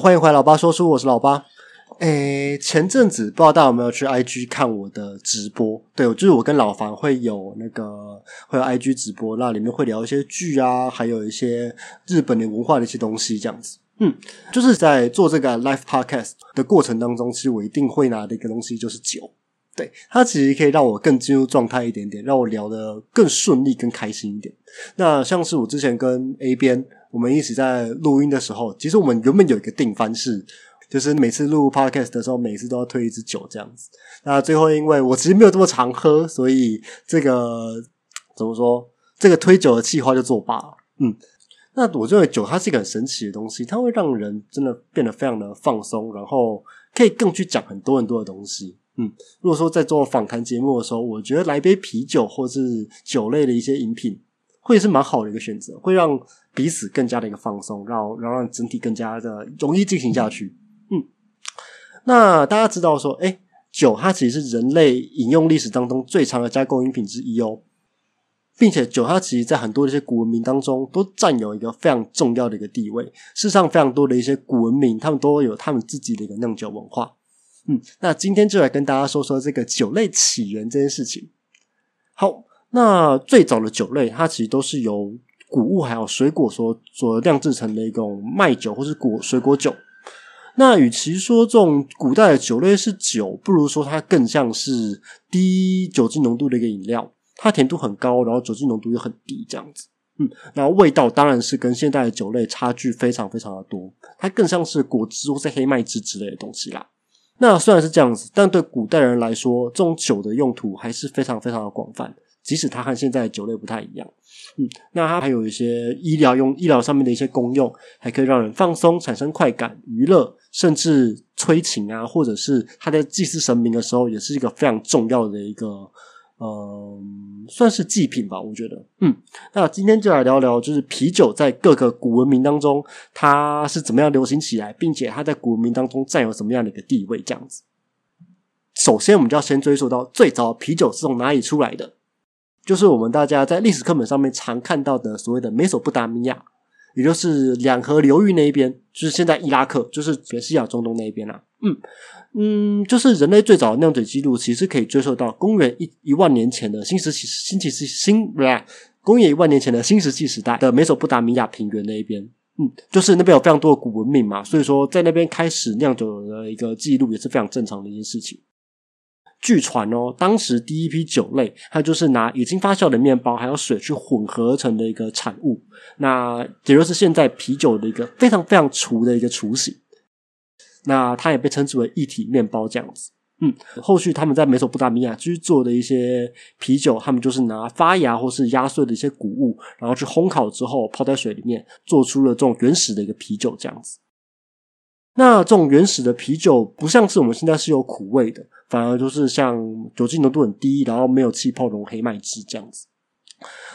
欢迎回来，老八说书，我是老八。诶，前阵子不知道大家有没有去 IG 看我的直播？对，就是我跟老樊会有那个会有 IG 直播，那里面会聊一些剧啊，还有一些日本的文化的一些东西，这样子。嗯，就是在做这个 Live Podcast 的过程当中，其实我一定会拿的一个东西就是酒。对，它其实可以让我更进入状态一点点，让我聊得更顺利、更开心一点。那像是我之前跟 A 边。我们一起在录音的时候，其实我们原本有一个定番是，就是每次录 podcast 的时候，每次都要推一支酒这样子。那最后因为我其实没有这么常喝，所以这个怎么说？这个推酒的计划就作罢了。嗯，那我认为酒它是一个很神奇的东西，它会让人真的变得非常的放松，然后可以更去讲很多很多的东西。嗯，如果说在做访谈节目的时候，我觉得来杯啤酒或是酒类的一些饮品。会是蛮好的一个选择，会让彼此更加的一个放松，让让让整体更加的容易进行下去。嗯，那大家知道说，哎，酒它其实是人类饮用历史当中最长的加工饮品之一哦，并且酒它其实在很多的一些古文明当中都占有一个非常重要的一个地位。世上非常多的一些古文明，他们都有他们自己的一个酿酒文化。嗯，那今天就来跟大家说说这个酒类起源这件事情。好。那最早的酒类，它其实都是由谷物还有水果所所酿制成的一种麦酒或是果水果酒。那与其说这种古代的酒类是酒，不如说它更像是低酒精浓度的一个饮料。它甜度很高，然后酒精浓度又很低，这样子。嗯，然后味道当然是跟现代的酒类差距非常非常的多。它更像是果汁或是黑麦汁之类的东西啦。那虽然是这样子，但对古代人来说，这种酒的用途还是非常非常的广泛。即使它和现在的酒类不太一样，嗯，那它还有一些医疗用、医疗上面的一些功用，还可以让人放松、产生快感、娱乐，甚至催情啊，或者是他在祭祀神明的时候，也是一个非常重要的一个，嗯，算是祭品吧，我觉得，嗯，那今天就来聊聊，就是啤酒在各个古文明当中，它是怎么样流行起来，并且它在古文明当中占有什么样的一个地位，这样子。首先，我们就要先追溯到最早啤酒是从哪里出来的。就是我们大家在历史课本上面常看到的所谓的美索不达米亚，也就是两河流域那一边，就是现在伊拉克，就是全西亚中东那一边啦。嗯嗯，就是人类最早的酿酒记录，其实可以追溯到公元一一万年前的新石器新石器新不是公元一万年前的新石器时代的美索不达米亚平原那一边。嗯，就是那边有非常多的古文明嘛，所以说在那边开始酿酒的一个记录也是非常正常的一件事情。据传哦，当时第一批酒类，它就是拿已经发酵的面包还有水去混合成的一个产物，那也就是现在啤酒的一个非常非常粗的一个雏形。那它也被称之为一体面包这样子。嗯，后续他们在美索不达米亚去做的一些啤酒，他们就是拿发芽或是压碎的一些谷物，然后去烘烤之后泡在水里面，做出了这种原始的一个啤酒这样子。那这种原始的啤酒不像是我们现在是有苦味的。反而就是像酒精浓度很低，然后没有气泡的黑麦汁这样子。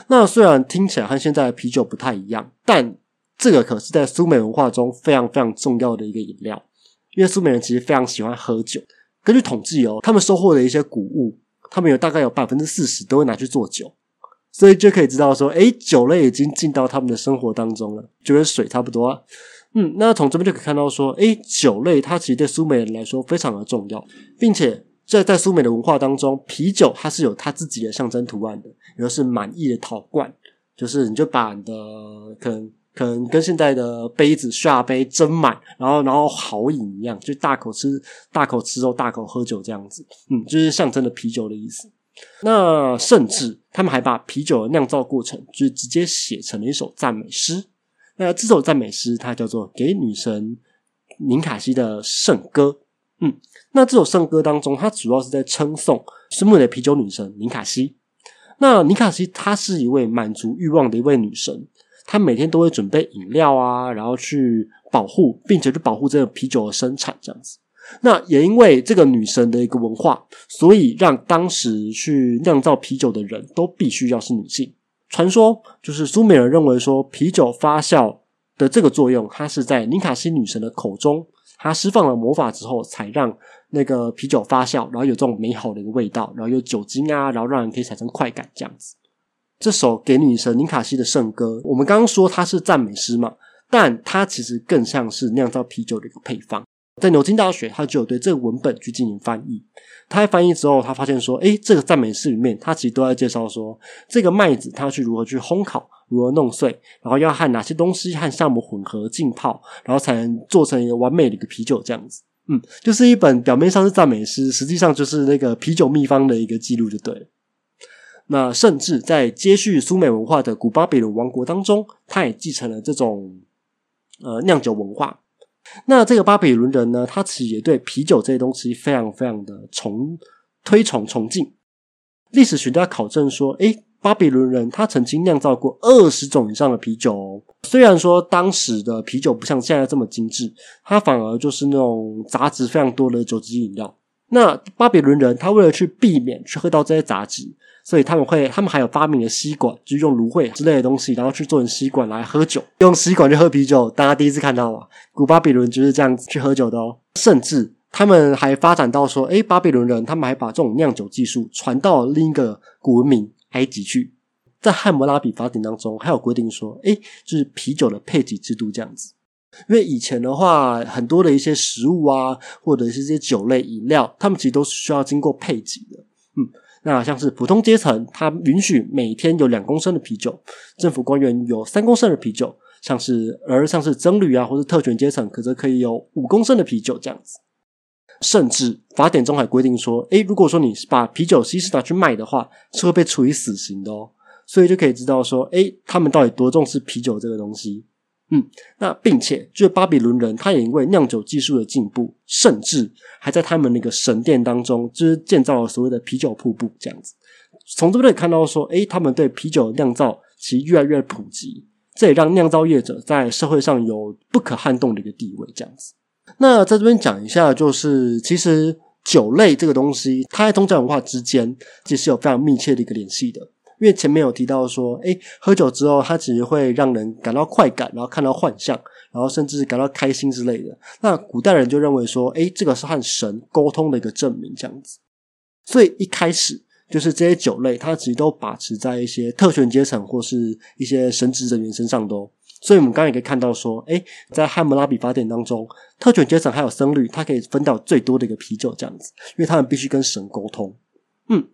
那虽然听起来和现在的啤酒不太一样，但这个可是在苏美文化中非常非常重要的一个饮料。因为苏美人其实非常喜欢喝酒。根据统计哦，他们收获的一些谷物，他们有大概有百分之四十都会拿去做酒，所以就可以知道说，诶，酒类已经进到他们的生活当中了，就跟水差不多。嗯，那从这边就可以看到说，诶，酒类它其实对苏美人来说非常的重要，并且在在苏美的文化当中，啤酒它是有它自己的象征图案的，也就是满意的陶罐，就是你就把你的可能可能跟现在的杯子下杯斟满，然后然后好饮一样，就大口吃大口吃肉，大口喝酒这样子，嗯，就是象征的啤酒的意思。那甚至他们还把啤酒的酿造过程，就是直接写成了一首赞美诗。那这首赞美诗，它叫做《给女神宁卡西的圣歌》。嗯，那这首圣歌当中，它主要是在称颂苏美的啤酒女神宁卡西。那尼卡西她是一位满足欲望的一位女神，她每天都会准备饮料啊，然后去保护，并且去保护这个啤酒的生产，这样子。那也因为这个女神的一个文化，所以让当时去酿造啤酒的人都必须要是女性。传说就是苏美尔认为说，啤酒发酵的这个作用，它是在尼卡西女神的口中，她释放了魔法之后，才让那个啤酒发酵，然后有这种美好的一个味道，然后有酒精啊，然后让人可以产生快感这样子。这首给女神尼卡西的圣歌，我们刚刚说它是赞美诗嘛，但它其实更像是酿造啤酒的一个配方。在牛津大学，他就有对这个文本去进行翻译。他在翻译之后，他发现说：“诶，这个赞美诗里面，他其实都在介绍说，这个麦子它去如何去烘烤，如何弄碎，然后要和哪些东西和酵母混合浸泡，然后才能做成一个完美的一个啤酒这样子。”嗯，就是一本表面上是赞美诗，实际上就是那个啤酒秘方的一个记录，就对了。那甚至在接续苏美文化的古巴比伦王国当中，他也继承了这种呃酿酒文化。那这个巴比伦人呢，他其实也对啤酒这些东西非常非常的崇推崇崇敬。历史学家考证说，诶，巴比伦人他曾经酿造过二十种以上的啤酒。虽然说当时的啤酒不像现在这么精致，它反而就是那种杂质非常多的酒精饮料。那巴比伦人他为了去避免去喝到这些杂质。所以他们会，他们还有发明了吸管，就是用芦荟之类的东西，然后去做成吸管来喝酒。用吸管去喝啤酒，大家第一次看到啊，古巴比伦就是这样子去喝酒的哦。甚至他们还发展到说，诶，巴比伦人他们还把这种酿酒技术传到另一个古文明埃及去。在汉谟拉比法典当中，还有规定说，诶，就是啤酒的配给制度这样子。因为以前的话，很多的一些食物啊，或者是一些酒类饮料，他们其实都是需要经过配给的，嗯。那像是普通阶层，他允许每天有两公升的啤酒；政府官员有三公升的啤酒，像是而像是僧侣啊，或是特权阶层，可则可以有五公升的啤酒这样子。甚至法典中还规定说，诶，如果说你把啤酒稀释拿去卖的话，是会被处以死刑的哦。所以就可以知道说，诶，他们到底多重视啤酒这个东西。嗯，那并且就是巴比伦人，他也因为酿酒技术的进步，甚至还在他们那个神殿当中，就是建造了所谓的啤酒瀑布这样子。从这边可以看到说，诶，他们对啤酒酿造其实越来越普及，这也让酿造业者在社会上有不可撼动的一个地位这样子。那在这边讲一下，就是其实酒类这个东西，它在宗教文化之间其实有非常密切的一个联系的。因为前面有提到说，诶，喝酒之后，它其实会让人感到快感，然后看到幻象，然后甚至感到开心之类的。那古代人就认为说，诶，这个是和神沟通的一个证明，这样子。所以一开始就是这些酒类，它其实都把持在一些特权阶层或是一些神职人员身上都。所以我们刚刚也可以看到说，诶，在汉谟拉比法典当中，特权阶层还有僧侣，他可以分到最多的一个啤酒，这样子，因为他们必须跟神沟通。嗯。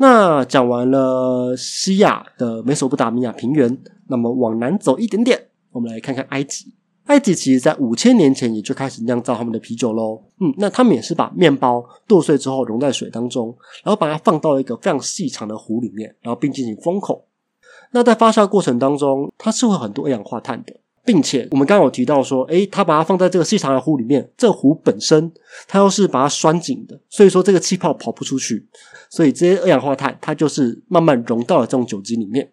那讲完了西亚的美索不达米亚平原，那么往南走一点点，我们来看看埃及。埃及其实在五千年前也就开始酿造他们的啤酒喽。嗯，那他们也是把面包剁碎之后溶在水当中，然后把它放到一个非常细长的壶里面，然后并进行封口。那在发酵过程当中，它是会很多二氧化碳的。并且我们刚刚有提到说，诶，他把它放在这个细长的壶里面，这壶本身它又是把它拴紧的，所以说这个气泡跑不出去，所以这些二氧化碳它就是慢慢融到了这种酒精里面。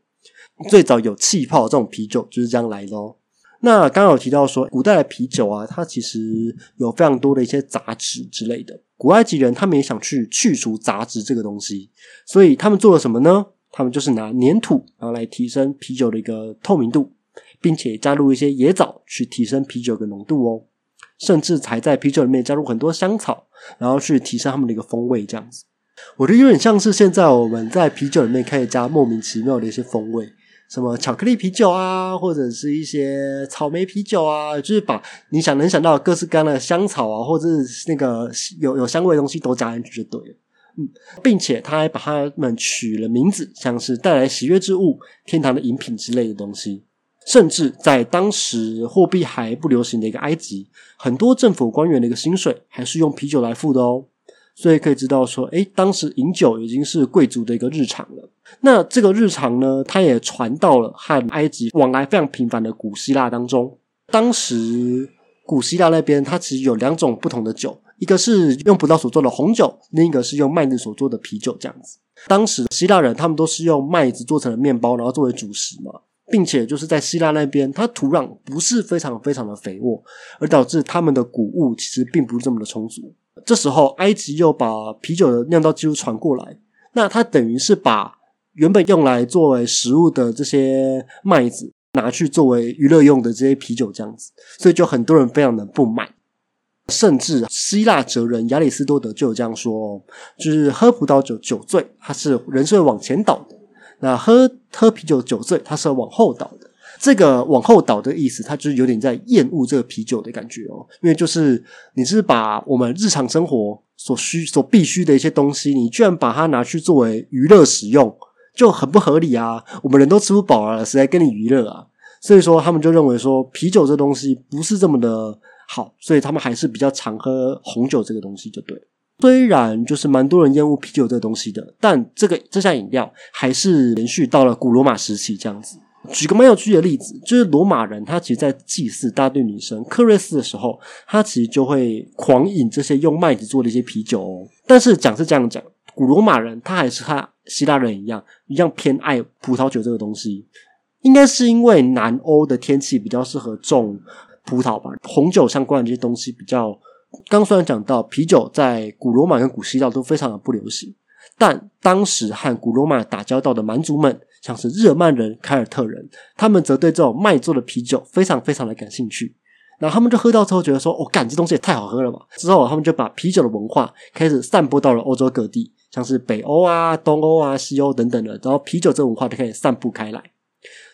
最早有气泡这种啤酒就是这样来的哦。那刚刚有提到说，古代的啤酒啊，它其实有非常多的一些杂质之类的。古埃及人他们也想去去除杂质这个东西，所以他们做了什么呢？他们就是拿粘土，然后来提升啤酒的一个透明度。并且加入一些野枣去提升啤酒的浓度哦，甚至才在啤酒里面加入很多香草，然后去提升它们的一个风味。这样子，我觉得有点像是现在我们在啤酒里面可以加莫名其妙的一些风味，什么巧克力啤酒啊，或者是一些草莓啤酒啊，就是把你想能想到各式各样的香草啊，或者是那个有有香味的东西都加进去就对了。嗯，并且他还把它们取了名字，像是带来喜悦之物、天堂的饮品之类的东西。甚至在当时货币还不流行的一个埃及，很多政府官员的一个薪水还是用啤酒来付的哦。所以可以知道说，诶，当时饮酒已经是贵族的一个日常了。那这个日常呢，它也传到了和埃及往来非常频繁的古希腊当中。当时古希腊那边，它其实有两种不同的酒，一个是用葡萄所做的红酒，另一个是用麦子所做的啤酒。这样子，当时希腊人他们都是用麦子做成的面包，然后作为主食嘛。并且就是在希腊那边，它土壤不是非常非常的肥沃，而导致他们的谷物其实并不是这么的充足。这时候，埃及又把啤酒的酿造技术传过来，那它等于是把原本用来作为食物的这些麦子拿去作为娱乐用的这些啤酒这样子，所以就很多人非常的不满。甚至希腊哲人亚里士多德就有这样说：，哦就是喝葡萄酒酒醉，它是人是会往前倒的。那喝喝啤酒酒醉，他是要往后倒的。这个往后倒的意思，他就是有点在厌恶这个啤酒的感觉哦。因为就是你是把我们日常生活所需、所必须的一些东西，你居然把它拿去作为娱乐使用，就很不合理啊！我们人都吃不饱了，谁来跟你娱乐啊？所以说，他们就认为说啤酒这东西不是这么的好，所以他们还是比较常喝红酒这个东西，就对。虽然就是蛮多人厌恶啤酒这个东西的，但这个这项饮料还是延续到了古罗马时期这样子。举个蛮有趣的例子，就是罗马人他其实，在祭祀大队女神克瑞斯的时候，他其实就会狂饮这些用麦子做的一些啤酒哦。但是讲是这样讲，古罗马人他还是和希腊人一样，一样偏爱葡萄酒这个东西。应该是因为南欧的天气比较适合种葡萄吧，红酒相关的这些东西比较。刚虽然讲到啤酒在古罗马跟古希腊都非常的不流行，但当时和古罗马打交道的蛮族们，像是日耳曼人、凯尔特人，他们则对这种麦做的啤酒非常非常的感兴趣。然后他们就喝到之后觉得说：“哦，干这东西也太好喝了吧！”之后他们就把啤酒的文化开始散播到了欧洲各地，像是北欧啊、东欧啊、西欧等等的，然后啤酒这文化就开始散布开来，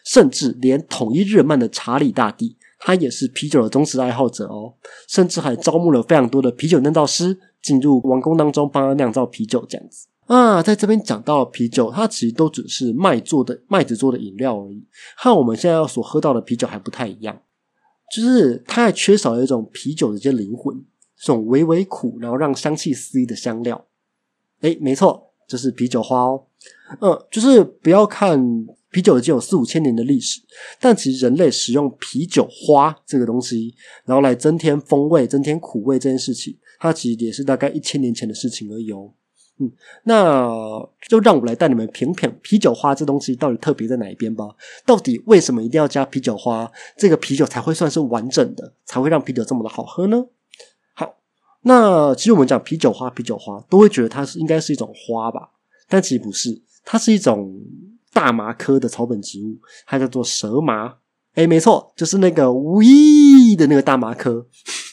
甚至连统一日耳曼的查理大帝。他也是啤酒的忠实爱好者哦，甚至还招募了非常多的啤酒酿造师进入王宫当中帮他酿造啤酒这样子啊。在这边讲到啤酒，它其实都只是麦做的麦子做的饮料而已，和我们现在要所喝到的啤酒还不太一样，就是它还缺少了一种啤酒的一些灵魂，这种微微苦，然后让香气四溢的香料。哎，没错，就是啤酒花哦。嗯，就是不要看。啤酒已经有四五千年的历史，但其实人类使用啤酒花这个东西，然后来增添风味、增添苦味这件事情，它其实也是大概一千年前的事情而已哦。嗯，那就让我来带你们品品啤酒花这东西到底特别在哪一边吧。到底为什么一定要加啤酒花，这个啤酒才会算是完整的，才会让啤酒这么的好喝呢？好，那其实我们讲啤酒花，啤酒花都会觉得它是应该是一种花吧，但其实不是，它是一种。大麻科的草本植物，它叫做蛇麻。哎，没错，就是那个无意的那个大麻科。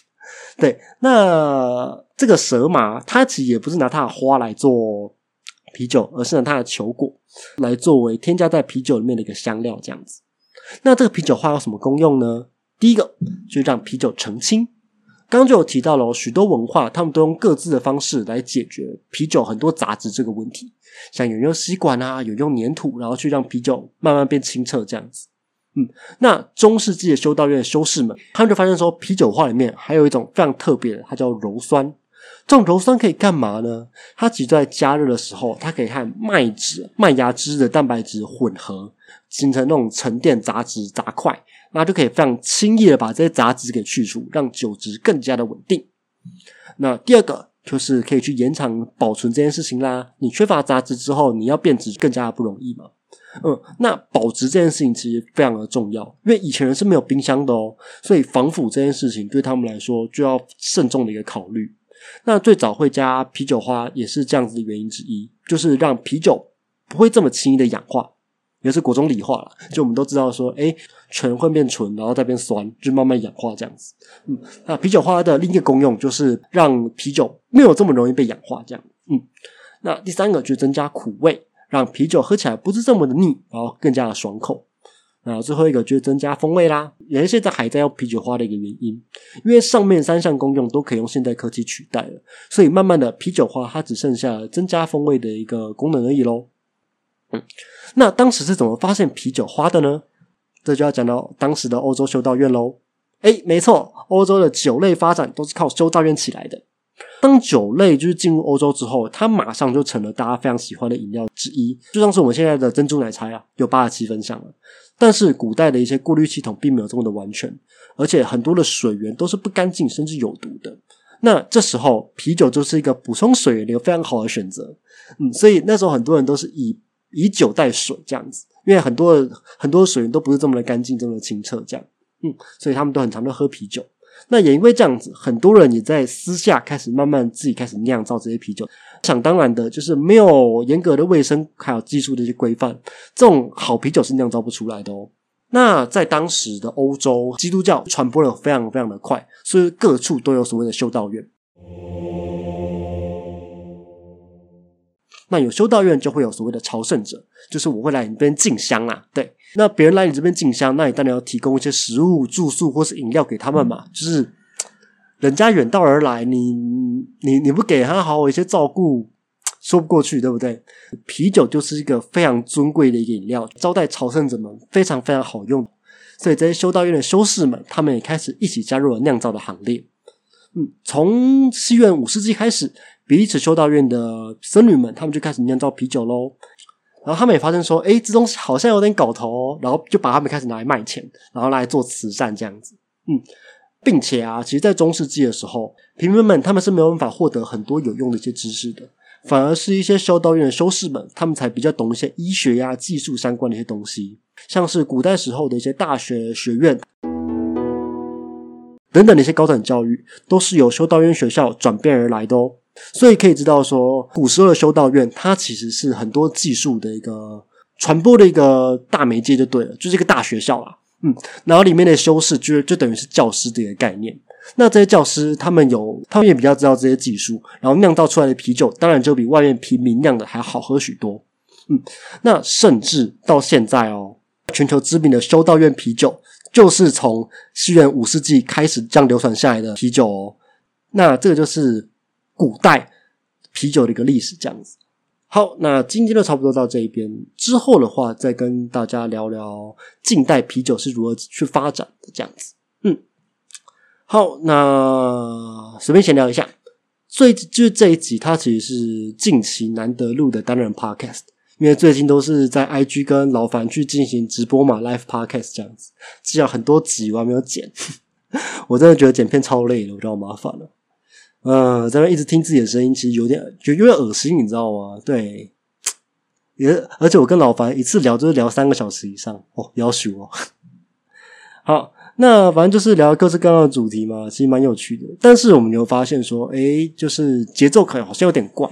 对，那这个蛇麻，它其实也不是拿它的花来做啤酒，而是拿它的球果来作为添加在啤酒里面的一个香料，这样子。那这个啤酒花有什么功用呢？第一个就是让啤酒澄清。刚刚就有提到了许多文化，他们都用各自的方式来解决啤酒很多杂质这个问题，像有用吸管啊，有用粘土，然后去让啤酒慢慢变清澈这样子。嗯，那中世纪的修道院修士们，他们就发现说，啤酒花里面还有一种非常特别的，它叫鞣酸。这种鞣酸可以干嘛呢？它其实在加热的时候，它可以和麦汁、麦芽汁的蛋白质混合，形成那种沉淀杂质杂块。那就可以非常轻易的把这些杂质给去除，让酒质更加的稳定。那第二个就是可以去延长保存这件事情啦。你缺乏杂质之后，你要变质更加的不容易嘛。嗯，那保值这件事情其实非常的重要，因为以前人是没有冰箱的哦，所以防腐这件事情对他们来说就要慎重的一个考虑。那最早会加啤酒花也是这样子的原因之一，就是让啤酒不会这么轻易的氧化。也是国中理化了，就我们都知道说，哎，醇会变醇，然后再变酸，就慢慢氧化这样子。嗯，那啤酒花的另一个功用就是让啤酒没有这么容易被氧化，这样。嗯，那第三个就是增加苦味，让啤酒喝起来不是这么的腻，然后更加的爽口。那最后一个就是增加风味啦，也是现在还在用啤酒花的一个原因，因为上面三项功用都可以用现代科技取代了，所以慢慢的啤酒花它只剩下增加风味的一个功能而已喽。嗯，那当时是怎么发现啤酒花的呢？这就要讲到当时的欧洲修道院喽。哎，没错，欧洲的酒类发展都是靠修道院起来的。当酒类就是进入欧洲之后，它马上就成了大家非常喜欢的饮料之一，就像是我们现在的珍珠奶茶啊，有八十七分像了。但是古代的一些过滤系统并没有这么的完全，而且很多的水源都是不干净甚至有毒的。那这时候啤酒就是一个补充水源的一个非常好的选择。嗯，所以那时候很多人都是以以酒代水这样子，因为很多很多水源都不是这么的干净，这么的清澈，这样，嗯，所以他们都很常的喝啤酒。那也因为这样子，很多人也在私下开始慢慢自己开始酿造这些啤酒。想当然的，就是没有严格的卫生还有技术的一些规范，这种好啤酒是酿造不出来的哦。那在当时的欧洲，基督教传播的非常非常的快，所以各处都有所谓的修道院。那有修道院就会有所谓的朝圣者，就是我会来你这边进香啊。对，那别人来你这边进香，那你当然要提供一些食物、住宿或是饮料给他们嘛。就是人家远道而来，你你你不给他好好一些照顾，说不过去，对不对？啤酒就是一个非常尊贵的一个饮料，招待朝圣者们非常非常好用。所以这些修道院的修士们，他们也开始一起加入了酿造的行列。嗯，从西元五世纪开始。比利时修道院的僧侣们，他们就开始酿造啤酒喽。然后他们也发现说，哎，这东西好像有点搞头，然后就把他们开始拿来卖钱，然后来做慈善这样子。嗯，并且啊，其实，在中世纪的时候，平民们他们是没有办法获得很多有用的一些知识的，反而是一些修道院的修士们，他们才比较懂一些医学呀、技术相关的一些东西，像是古代时候的一些大学学院等等的一些高等教育，都是由修道院学校转变而来的哦。所以可以知道，说古时候的修道院，它其实是很多技术的一个传播的一个大媒介，就对了，就是一个大学校啦。嗯，然后里面的修士就就等于是教师的一个概念。那这些教师，他们有，他们也比较知道这些技术，然后酿造出来的啤酒，当然就比外面平民酿的还好喝许多。嗯，那甚至到现在哦，全球知名的修道院啤酒，就是从西元五世纪开始这样流传下来的啤酒哦。那这个就是。古代啤酒的一个历史，这样子。好，那今天就差不多到这一边。之后的话，再跟大家聊聊近代啤酒是如何去发展的，这样子。嗯，好，那随便闲聊一下。所以就是这一集，它其实是近期难得录的单人 podcast，因为最近都是在 IG 跟老樊去进行直播嘛，live podcast 这样子，只要很多集我还没有剪，我真的觉得剪片超累的，我觉得好麻烦了。嗯，在那一直听自己的声音，其实有点就有点恶心，你知道吗？对，也而且我跟老樊一次聊就是聊三个小时以上哦，要求哦。好，那反正就是聊各式各样的主题嘛，其实蛮有趣的。但是我们有发现说，诶，就是节奏可能好像有点怪。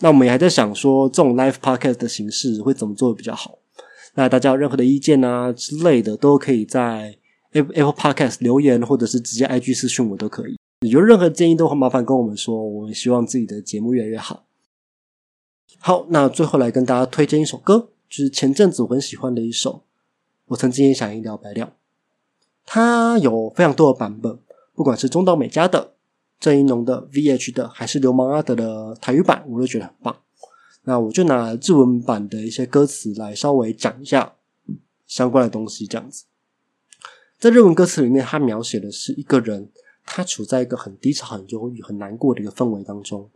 那我们也还在想说，这种 live podcast 的形式会怎么做比较好？那大家有任何的意见啊之类的，都可以在 Apple Podcast 留言，或者是直接 IG 私讯我都可以。有任何建议都很麻烦跟我们说，我们希望自己的节目越来越好。好，那最后来跟大家推荐一首歌，就是前阵子我很喜欢的一首，我曾经也想一了百了。它有非常多的版本，不管是中岛美嘉的、郑一农的、VH 的，还是流氓阿德的台语版，我都觉得很棒。那我就拿日文版的一些歌词来稍微讲一下相关的东西，这样子。在日文歌词里面，它描写的是一个人。他处在一个很低潮、很忧郁、很难过的一个氛围当中。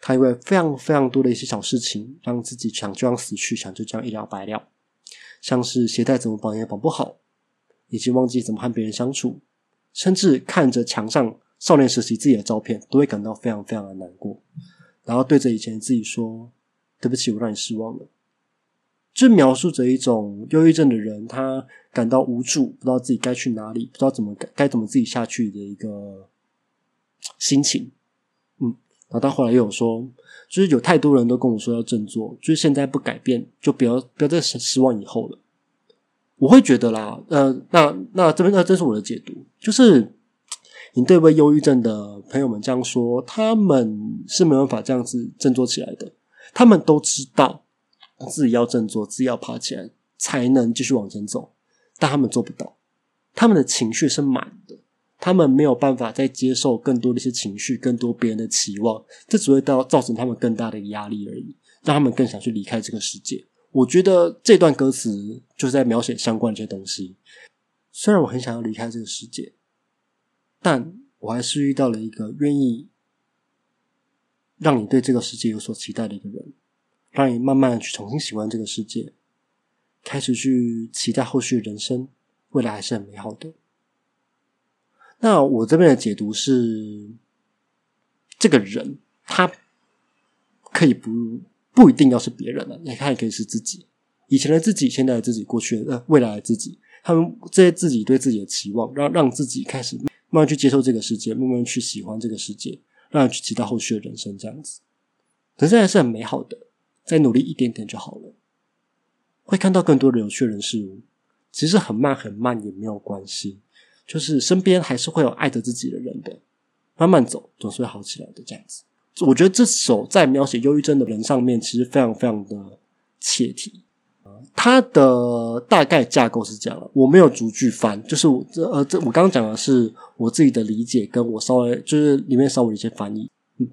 他因为非常非常多的一些小事情，让自己想就这样死去，想就这样一了百了。像是鞋带怎么绑也绑不好，已经忘记怎么和别人相处，甚至看着墙上少年时期自己的照片，都会感到非常非常的难过。然后对着以前自己说：“对不起，我让你失望了。”就描述着一种忧郁症的人，他感到无助，不知道自己该去哪里，不知道怎么该该怎么自己下去的一个心情。嗯，然后他后来又有说，就是有太多人都跟我说要振作，就是现在不改变，就不要不要再失望以后了。我会觉得啦，呃，那那这边那这是我的解读，就是你对位忧郁症的朋友们这样说，他们是没办法这样子振作起来的，他们都知道。自己要振作，自己要爬起来，才能继续往前走。但他们做不到，他们的情绪是满的，他们没有办法再接受更多的一些情绪，更多别人的期望，这只会到造成他们更大的压力而已，让他们更想去离开这个世界。我觉得这段歌词就是在描写相关这些东西。虽然我很想要离开这个世界，但我还是遇到了一个愿意让你对这个世界有所期待的一个人。让你慢慢的去重新喜欢这个世界，开始去期待后续的人生，未来还是很美好的。那我这边的解读是，这个人他可以不不一定要是别人了，他也可以是自己，以前的自己，现在的自己，过去的呃未来的自己，他们这些自己对自己的期望，让让自己开始慢慢去接受这个世界，慢慢去喜欢这个世界，让去期待后续的人生，这样子，人生还是很美好的。再努力一点点就好了，会看到更多的有趣人事物。其实很慢很慢也没有关系，就是身边还是会有爱着自己的人的，慢慢走总是会好起来的。这样子，我觉得这首在描写忧郁症的人上面，其实非常非常的切题。它的大概架构是这样，我没有逐句翻，就是我这呃这我刚刚讲的是我自己的理解，跟我稍微就是里面稍微一些翻译。嗯，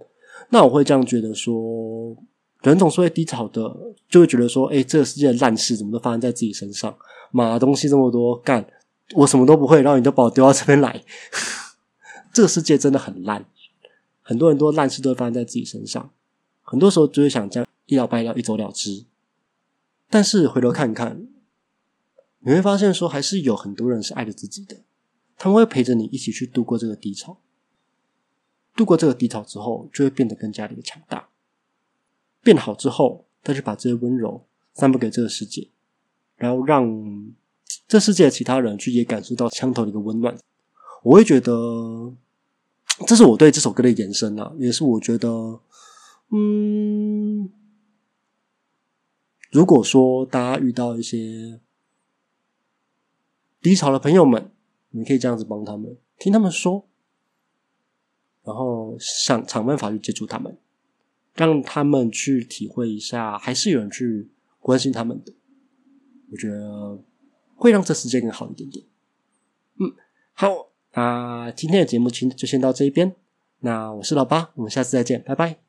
那我会这样觉得说，人总是会低潮的，就会觉得说，哎，这个世界的烂事怎么都发生在自己身上？妈，东西这么多，干我什么都不会，然后你都把我丢到这边来，这个世界真的很烂，很多人都烂事都会发生在自己身上，很多时候就会想这样一了百了，一走了之。但是回头看看，你会发现说，还是有很多人是爱着自己的，他们会陪着你一起去度过这个低潮。度过这个低潮之后，就会变得更加的强大。变好之后，再去把这些温柔散布给这个世界，然后让这世界的其他人去也感受到枪头的一个温暖。我会觉得，这是我对这首歌的延伸啊，也是我觉得，嗯。如果说大家遇到一些低潮的朋友们，你可以这样子帮他们，听他们说，然后想想办法去接触他们，让他们去体会一下，还是有人去关心他们的。我觉得会让这世界更好一点点。嗯，好，那今天的节目就先到这一边。那我是老八，我们下次再见，拜拜。